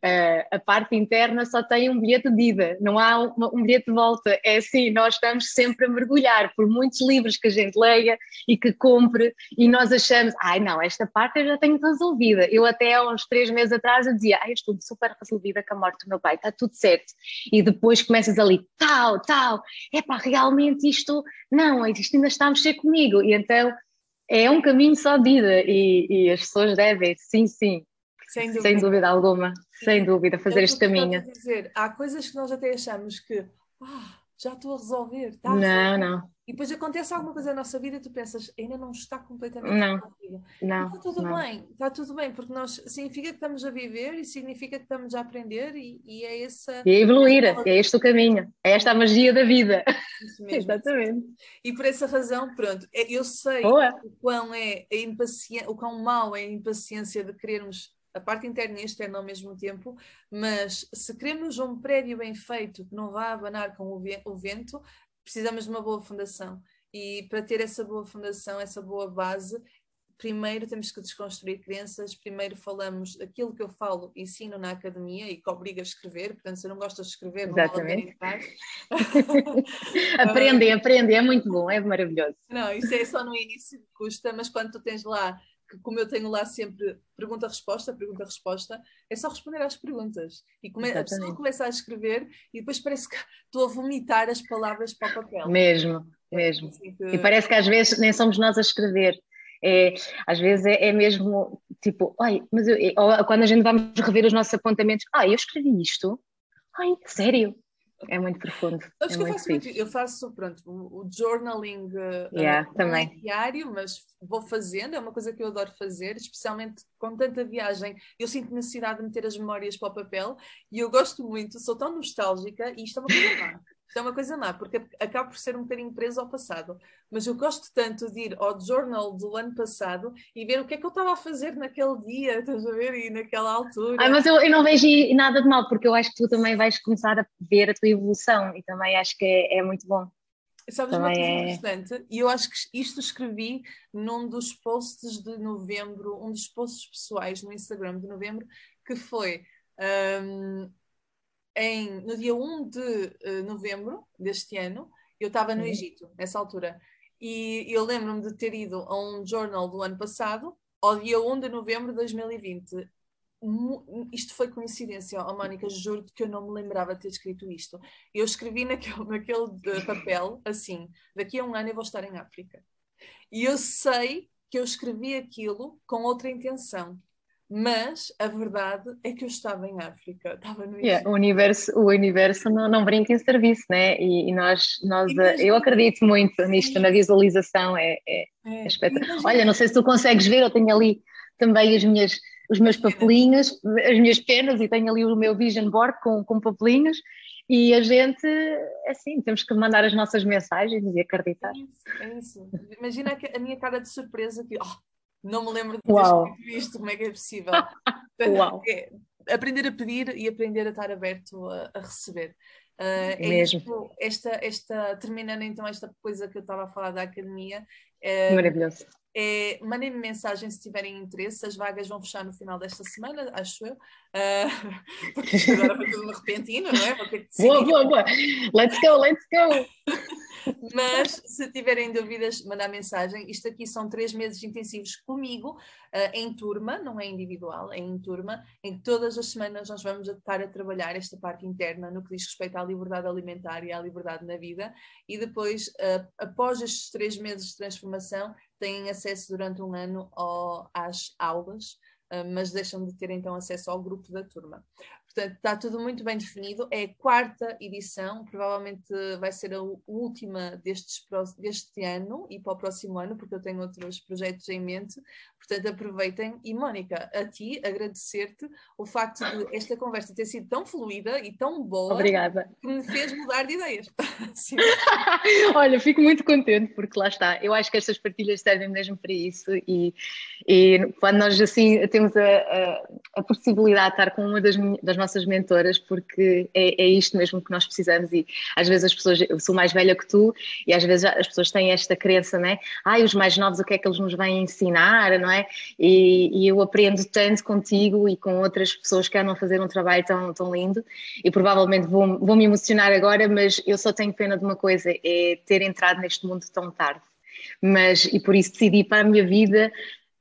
[SPEAKER 2] Uh, a parte interna só tem um bilhete de ida, não há um, um, bilhete de volta. É assim, nós estamos sempre a mergulhar por muitos livros que a gente leia e que compre, e nós achamos, ai não, esta parte eu já tenho resolvida. Eu até há uns três meses atrás eu dizia, ai, estou super resolvida com a morte do meu pai, está tudo certo. E depois começas ali, tal, tal, é pá, realmente isto, não, isto ainda está a mexer comigo. E então é um caminho só de ida, e, e as pessoas devem, sim, sim, sem dúvida, sem dúvida alguma, sem dúvida, fazer este caminho.
[SPEAKER 1] Dizer, há coisas que nós até achamos que ah, já estou a resolver.
[SPEAKER 2] Tá não, não.
[SPEAKER 1] E depois acontece alguma coisa na nossa vida e tu pensas, ainda não está completamente
[SPEAKER 2] não, resolvida. Não,
[SPEAKER 1] está tudo não. bem, está tudo bem, porque nós significa que estamos a viver e significa que estamos a aprender e, e é essa.
[SPEAKER 2] E a evoluir, é este o caminho, é esta a magia da vida. Isso mesmo. Exatamente.
[SPEAKER 1] E por essa razão, pronto, é, eu sei Boa. o quão é a impaciência, o quão mau é a impaciência de querermos a parte interna e externa ao mesmo tempo, mas se queremos um prédio bem feito que não vá abanar com o vento, precisamos de uma boa fundação. E para ter essa boa fundação, essa boa base, primeiro temos que desconstruir crenças, primeiro falamos aquilo que eu falo, ensino na academia e que obriga a escrever, portanto, se não gostas de escrever, não
[SPEAKER 2] Exatamente. aprendem, aprendem, é muito bom, é maravilhoso.
[SPEAKER 1] Não, isso é só no início que custa, mas quando tu tens lá que como eu tenho lá sempre pergunta-resposta, pergunta-resposta, é só responder às perguntas. E come, a pessoa começa a escrever e depois parece que estou a vomitar as palavras para o papel.
[SPEAKER 2] Mesmo, mesmo. Assim que... E parece que às vezes nem somos nós a escrever. É, às vezes é, é mesmo tipo, ai, mas eu, ou quando a gente vamos rever os nossos apontamentos, ah, eu escrevi isto? Ai, sério? É muito profundo.
[SPEAKER 1] Acho
[SPEAKER 2] é
[SPEAKER 1] que
[SPEAKER 2] eu,
[SPEAKER 1] faço muito, eu faço pronto, o, journaling uh,
[SPEAKER 2] yeah,
[SPEAKER 1] uh,
[SPEAKER 2] também.
[SPEAKER 1] diário, mas vou fazendo, é uma coisa que eu adoro fazer, especialmente com tanta viagem. Eu sinto necessidade de meter as memórias para o papel e eu gosto muito, sou tão nostálgica e isto é uma coisa má. Isto é uma coisa má, porque acabo por ser um bocadinho preso ao passado. Mas eu gosto tanto de ir ao journal do ano passado e ver o que é que eu estava a fazer naquele dia, estás a ver? E naquela altura.
[SPEAKER 2] Ai, mas eu, eu não vejo nada de mal, porque eu acho que tu também vais começar a ver a tua evolução e também acho que é, é muito bom.
[SPEAKER 1] Sabes também uma coisa é... interessante? E eu acho que isto escrevi num dos posts de novembro, um dos posts pessoais no Instagram de novembro, que foi. Um, em, no dia 1 de uh, novembro deste ano, eu estava no Egito, nessa altura. E eu lembro-me de ter ido a um jornal do ano passado, ao dia 1 de novembro de 2020. Isto foi coincidência, oh, Mónica, juro que eu não me lembrava de ter escrito isto. Eu escrevi naquele, naquele eh, papel assim: daqui a um ano eu vou estar em África. E eu sei que eu escrevi aquilo com outra intenção mas a verdade é que eu estava em África, estava no
[SPEAKER 2] yeah, o universo O universo não, não brinca em serviço, né? E, e nós, nós e eu acredito muito nisto, na visualização, é, é, é. é espetacular. Olha, não sei se tu consegues ver, eu tenho ali também as minhas, os meus papelinhos, as minhas penas, e tenho ali o meu vision board com, com papelinhos, e a gente, assim, temos que mandar as nossas mensagens e acreditar.
[SPEAKER 1] É isso, é isso. Imagina a minha cara de surpresa que, oh, não me lembro de ter Uau. escrito isto, como é que é possível?
[SPEAKER 2] Uau.
[SPEAKER 1] É, aprender a pedir e aprender a estar aberto a, a receber. Uh, é
[SPEAKER 2] Mesmo.
[SPEAKER 1] Isto, esta, esta, terminando então esta coisa que eu estava a falar da academia. É,
[SPEAKER 2] Maravilhoso.
[SPEAKER 1] É, Mandem-me mensagem se tiverem interesse, as vagas vão fechar no final desta semana, acho eu. Uh, porque isto agora foi tudo repentino, não é?
[SPEAKER 2] Boa, boa, boa. Let's go, let's go.
[SPEAKER 1] Mas se tiverem dúvidas, mandar mensagem. Isto aqui são três meses intensivos comigo, uh, em turma, não é individual, é em turma, em todas as semanas nós vamos estar a trabalhar esta parte interna no que diz respeito à liberdade alimentar e à liberdade na vida. E depois, uh, após estes três meses de transformação, têm acesso durante um ano ao, às aulas. Uh, mas deixam de ter então acesso ao grupo da turma. Portanto, está tudo muito bem definido. É a quarta edição, provavelmente vai ser a última destes, deste ano e para o próximo ano, porque eu tenho outros projetos em mente. Portanto, aproveitem. E, Mónica, a ti agradecer-te o facto de esta conversa ter sido tão fluida e tão boa
[SPEAKER 2] Obrigada.
[SPEAKER 1] que me fez mudar de ideias.
[SPEAKER 2] Olha, fico muito contente, porque lá está. Eu acho que estas partilhas servem mesmo para isso. E, e quando nós assim temos a, a, a possibilidade de estar com uma das, das nossas mentoras, porque é, é, isto mesmo que nós precisamos. E às vezes as pessoas, eu sou mais velha que tu, e às vezes as pessoas têm esta crença, não é? Ai, os mais novos, o que é que eles nos vêm ensinar, não é? E, e eu aprendo tanto contigo e com outras pessoas que andam a fazer um trabalho tão, tão lindo, e provavelmente vou, vou me emocionar agora, mas eu só tenho pena de uma coisa: é ter entrado neste mundo tão tarde mas e por isso decidi para a minha vida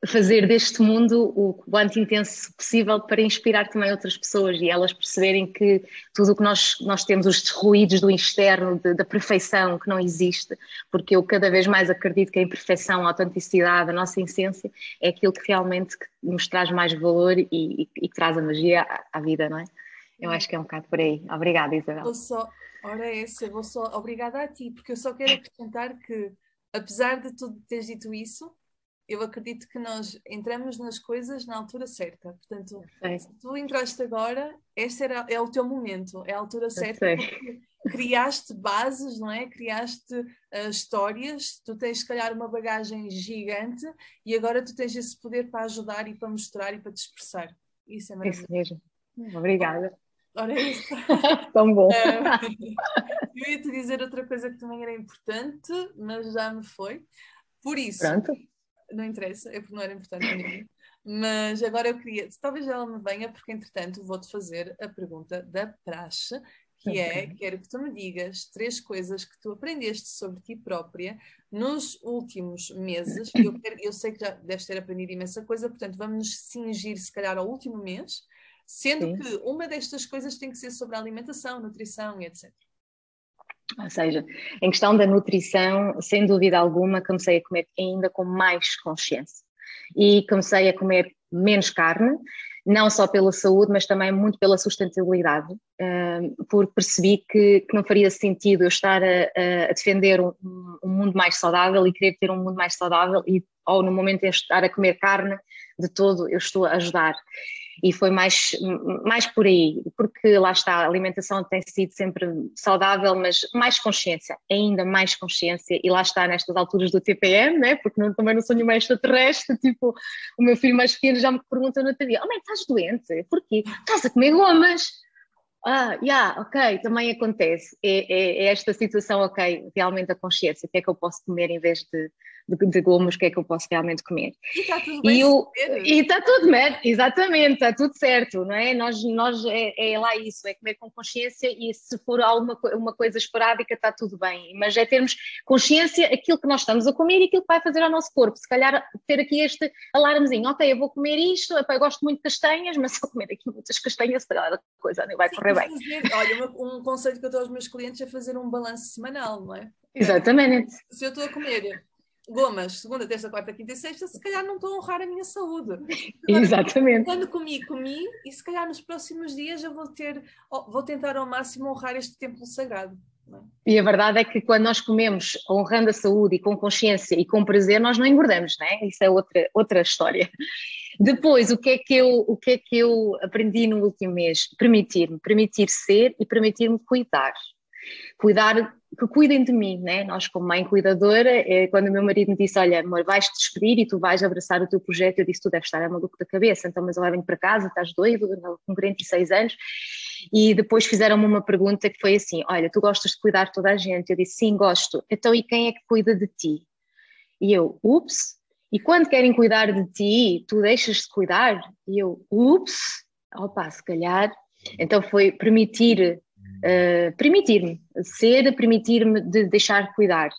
[SPEAKER 2] fazer deste mundo o quanto intenso possível para inspirar também outras pessoas e elas perceberem que tudo o que nós, nós temos, os ruídos do externo, de, da perfeição que não existe, porque eu cada vez mais acredito que a imperfeição, a autenticidade, a nossa essência é aquilo que realmente nos traz mais valor e, e, e traz a magia à, à, vida, não é? Eu acho que é um bocado por aí. Obrigada, Isabel.
[SPEAKER 1] Vou só, ora é essa, vou só, obrigada a ti, porque eu só quero acrescentar que, apesar de tudo teres dito isso, eu acredito que nós entramos nas coisas na altura certa. Portanto, se tu entraste agora, este era, é o teu momento, é a altura certa. criaste bases, não é? Criaste uh, histórias, tu tens se calhar uma bagagem gigante e agora tu tens esse poder para ajudar e para mostrar e para te expressar. Isso é maravilhoso.
[SPEAKER 2] Isso mesmo. Obrigada.
[SPEAKER 1] Ora, é isso.
[SPEAKER 2] Tão bom. Uh,
[SPEAKER 1] eu ia te dizer outra coisa que também era importante, mas já me foi. Por isso,
[SPEAKER 2] Pronto
[SPEAKER 1] não interessa, é porque não era importante para mim. Mas agora eu queria, talvez ela me venha, porque entretanto vou-te fazer a pergunta da praxe, que é, quero que tu me digas três coisas que tu aprendeste sobre ti própria nos últimos meses. Eu, quero, eu sei que já deves ter aprendido imensa coisa, portanto vamos nos cingir se calhar ao último mês, sendo Sim. que uma destas coisas tem que ser sobre a alimentação, nutrição e etc.
[SPEAKER 2] Ou seja, em questão da nutrição, sem dúvida alguma, comecei a comer ainda com mais consciência. E comecei a comer menos carne, não só pela saúde, mas também muito pela sustentabilidade, porque percebi que, que não faria sentido eu estar a, a defender um, um, mundo mais saudável e querer ter um mundo mais saudável e ou no momento em estar a comer carne, de todo eu estou a ajudar e foi mais, mais por aí, porque lá está, a alimentação tem sido sempre saudável, mas mais consciência, ainda mais consciência, e lá está nestas alturas do TPM, né? porque não, também não sou nenhuma extraterrestre, tipo, o meu filho mais pequeno já me pergunta no outro dia, oh mãe, estás doente? Porquê? Estás a comer gomas? Ah, yeah, ok, também acontece. É, é, é, esta situação, ok, realmente a consciência, o que é que eu posso comer em vez de, de, de gomos, o que é que eu posso realmente comer.
[SPEAKER 1] E está tudo bem.
[SPEAKER 2] E está tudo bem, exatamente, está tudo certo, não é? Nós, nós é, é, lá isso, é comer com consciência e se for alguma uma coisa esporádica está tudo bem, mas é termos consciência aquilo que nós estamos a comer e aquilo que vai fazer ao nosso corpo. Se calhar ter aqui este alarmezinho, ok, eu vou comer isto, eu gosto muito de castanhas, mas se eu comer aqui muitas castanhas, se calhar a coisa nem vai correr bem.
[SPEAKER 1] Fazer, olha, um conselho que eu dou aos meus clientes é fazer um balanço semanal, não é?
[SPEAKER 2] Exatamente.
[SPEAKER 1] Se eu estou a comer gomas, segunda, terça, quarta, quinta e sexta, se calhar não estou a honrar a minha saúde.
[SPEAKER 2] Exatamente.
[SPEAKER 1] Quando comi, comi, e se calhar nos próximos dias eu vou ter, vou tentar ao máximo honrar este templo sagrado. É?
[SPEAKER 2] E a verdade é que quando nós comemos honrando a saúde e com consciência e com prazer, nós não engordamos, não é? Isso é outra, outra história. Depois, o que, é que eu, o que é que eu aprendi no último mês? Permitir-me, permitir ser e permitir-me cuidar. Cuidar que cuidem de mim, né? Nós, como mãe cuidadora, é, quando o meu marido me disse: Olha, amor, vais-te despedir e tu vais abraçar o teu projeto, eu disse: Tu deves estar a maluco da cabeça, então, mas venho para casa, estás doido, com 46 anos. E depois fizeram-me uma pergunta que foi assim: Olha, tu gostas de cuidar de toda a gente? Eu disse: Sim, gosto. Então, e quem é que cuida de ti? E eu: Ups. E quando querem cuidar de ti, tu deixas de cuidar? E eu: Ups. Opa, se calhar. Então, foi permitir uh, permitir-me ser, permitir-me de deixar de cuidar.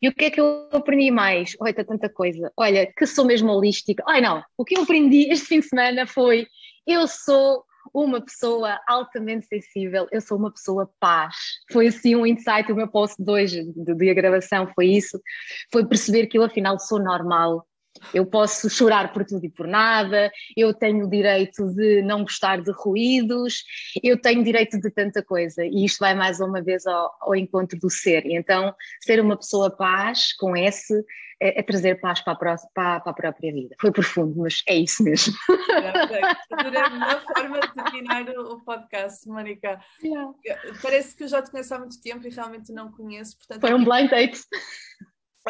[SPEAKER 2] E o que é que eu aprendi mais? Olha, está tanta coisa. Olha, que sou mesmo holística. Ai não, o que eu aprendi este fim de semana foi eu sou uma pessoa altamente sensível, eu sou uma pessoa paz. Foi assim um insight, o meu post de hoje, de dia gravação, foi isso. Foi perceber que eu afinal sou normal, eu posso chorar por tudo e por nada, eu tenho o direito de não gostar de ruídos, eu tenho direito de tanta coisa. E isto vai mais uma vez ao, ao encontro do ser. E então, ser uma pessoa paz, com S, é, é trazer paz para a, para, para a, própria vida. Foi profundo, mas é isso mesmo.
[SPEAKER 1] Adorei a melhor forma de terminar o podcast, Mónica. Yeah. Parece que eu já te conheço há muito tempo e realmente não conheço.
[SPEAKER 2] Portanto, Foi um blind date.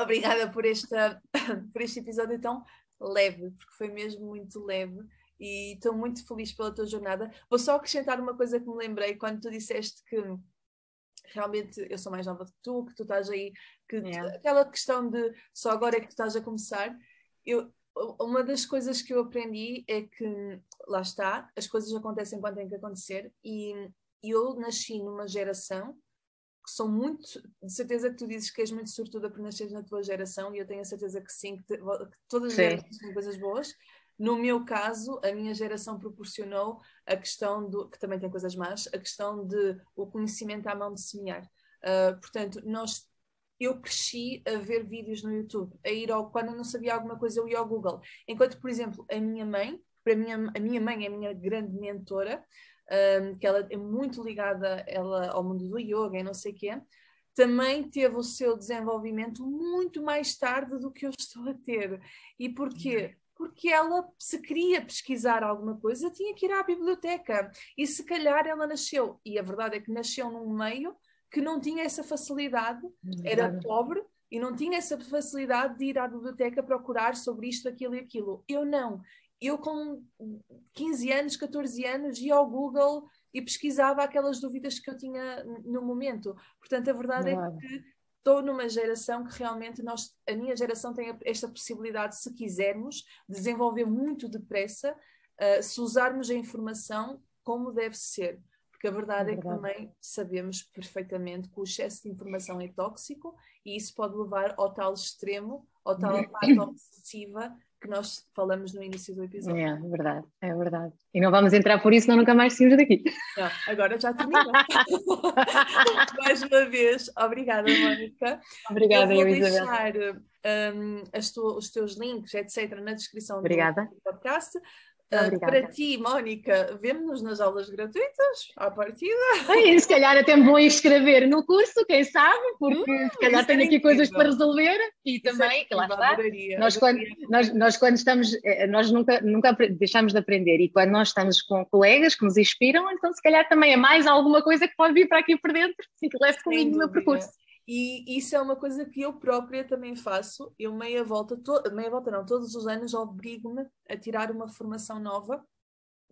[SPEAKER 1] Obrigada por, esta, por este episódio tão leve, porque foi mesmo muito leve e estou muito feliz pela tua jornada. Vou só acrescentar uma coisa que me lembrei quando tu disseste que realmente eu sou mais nova que tu, que tu estás aí, que yeah. aquela questão de só agora é que tu estás a começar. Eu, uma das coisas que eu aprendi é que lá está, as coisas acontecem quando têm que acontecer e eu nasci numa geração que são muito, de certeza que tu dizes que és muito sortuda por nasceres na tua geração e eu tenho a certeza que sim, que, te, que todas as gerações têm coisas boas. No meu caso, a minha geração proporcionou a questão do, que também tem coisas más, a questão de o conhecimento à mão de semear. Uh, portanto, nós eu cresci a ver vídeos no YouTube, a ir ao, quando eu não sabia alguma coisa, eu ia ao Google. Enquanto, por exemplo, a minha mãe, para minha, a minha mãe é a minha grande mentora, um, que ela é muito ligada ela, ao mundo do yoga e não sei o quê, também teve o seu desenvolvimento muito mais tarde do que eu estou a ter. E porquê? Porque ela, se queria pesquisar alguma coisa, tinha que ir à biblioteca. E se calhar ela nasceu, e a verdade é que nasceu num meio que não tinha essa facilidade, era pobre e não tinha essa facilidade de ir à biblioteca procurar sobre isto, aquilo e aquilo. Eu não eu com 15 anos, 14 anos, ia ao Google e pesquisava aquelas dúvidas que eu tinha no momento. Portanto, a verdade é que estou numa geração que realmente nós, a minha geração tem esta possibilidade, se quisermos, desenvolver muito depressa, uh, se usarmos a informação como deve ser. Porque a verdade é, verdade. é que também sabemos perfeitamente que o excesso de informação é tóxico e isso pode levar ao tal extremo, ao tal parte obsessiva que nós falamos no início do episódio.
[SPEAKER 2] É, verdade, é verdade. E não vamos entrar por isso, senão nunca mais saímos daqui.
[SPEAKER 1] Não, agora já terminou. mais uma vez, obrigada, Mónica.
[SPEAKER 2] Obrigada,
[SPEAKER 1] eu
[SPEAKER 2] vou
[SPEAKER 1] deixar um, tu, os teus links, etc., na descrição
[SPEAKER 2] obrigada.
[SPEAKER 1] do podcast. Uh, para ti, Mónica, vemos-nos nas aulas gratuitas, à partida.
[SPEAKER 2] É, se calhar até me vou inscrever no curso, quem sabe, porque hum, se calhar tenho é aqui coisas para resolver e isso é também, é lá está. Adoraria, nós, quando, nós, nós quando estamos, eh, nós nunca, nunca deixamos de aprender e quando nós estamos com colegas que nos inspiram, então se calhar também é mais alguma coisa que pode vir para aqui por dentro, assim, que leve comigo no meu percurso.
[SPEAKER 1] E isso é uma coisa que eu própria também faço. Eu meia volta, to... meia volta não, todos os anos obrigo-me a tirar uma formação nova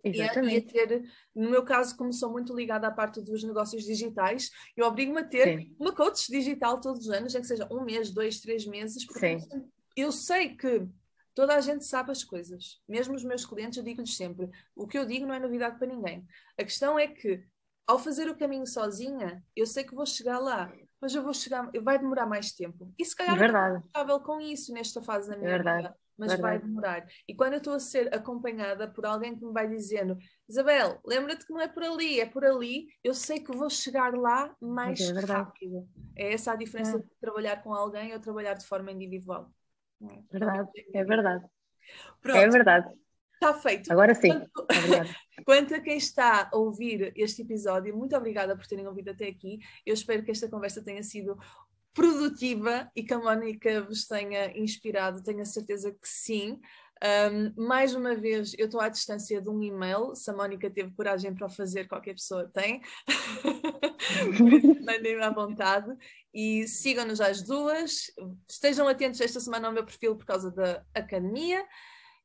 [SPEAKER 1] Exatamente. E a, ter, no meu caso, como sou muito ligada à parte dos negócios digitais, eu obrigo-me a ter Sim. uma coach digital todos os anos, é que seja um mês, dois, três meses, porque Sim. eu sei que toda a gente sabe as coisas. Mesmo os meus clientes, eu digo-lhes sempre: o que eu digo não é novidade para ninguém. A questão é que, ao fazer o caminho sozinha, eu sei que vou chegar lá mas eu vou chegar, vai demorar mais tempo. E se calhar
[SPEAKER 2] Verdade.
[SPEAKER 1] não estou com isso nesta fase da minha é vida, mas Verdade. vai demorar. E quando eu estou a ser acompanhada por alguém que me vai dizendo, Isabel, lembra-te que não é por ali, é por ali, eu sei que vou chegar lá mais é rápido. É essa a diferença é. de trabalhar com alguém ou trabalhar de forma individual.
[SPEAKER 2] É? Verdade, é verdade. Pronto. É verdade.
[SPEAKER 1] Está feito.
[SPEAKER 2] Agora sim.
[SPEAKER 1] Quanto, quanto, a quem está a ouvir este episódio, muito obrigada por terem ouvido até aqui. Eu espero que esta conversa tenha sido produtiva e que a Mónica vos tenha inspirado. Tenho a certeza que sim. Um, mais uma vez, eu estou à distância de um e-mail. Se a Mónica teve coragem para o fazer, qualquer pessoa tem. Mandem-me à vontade. E sigam-nos às duas. Estejam atentos esta semana ao meu perfil por causa da academia.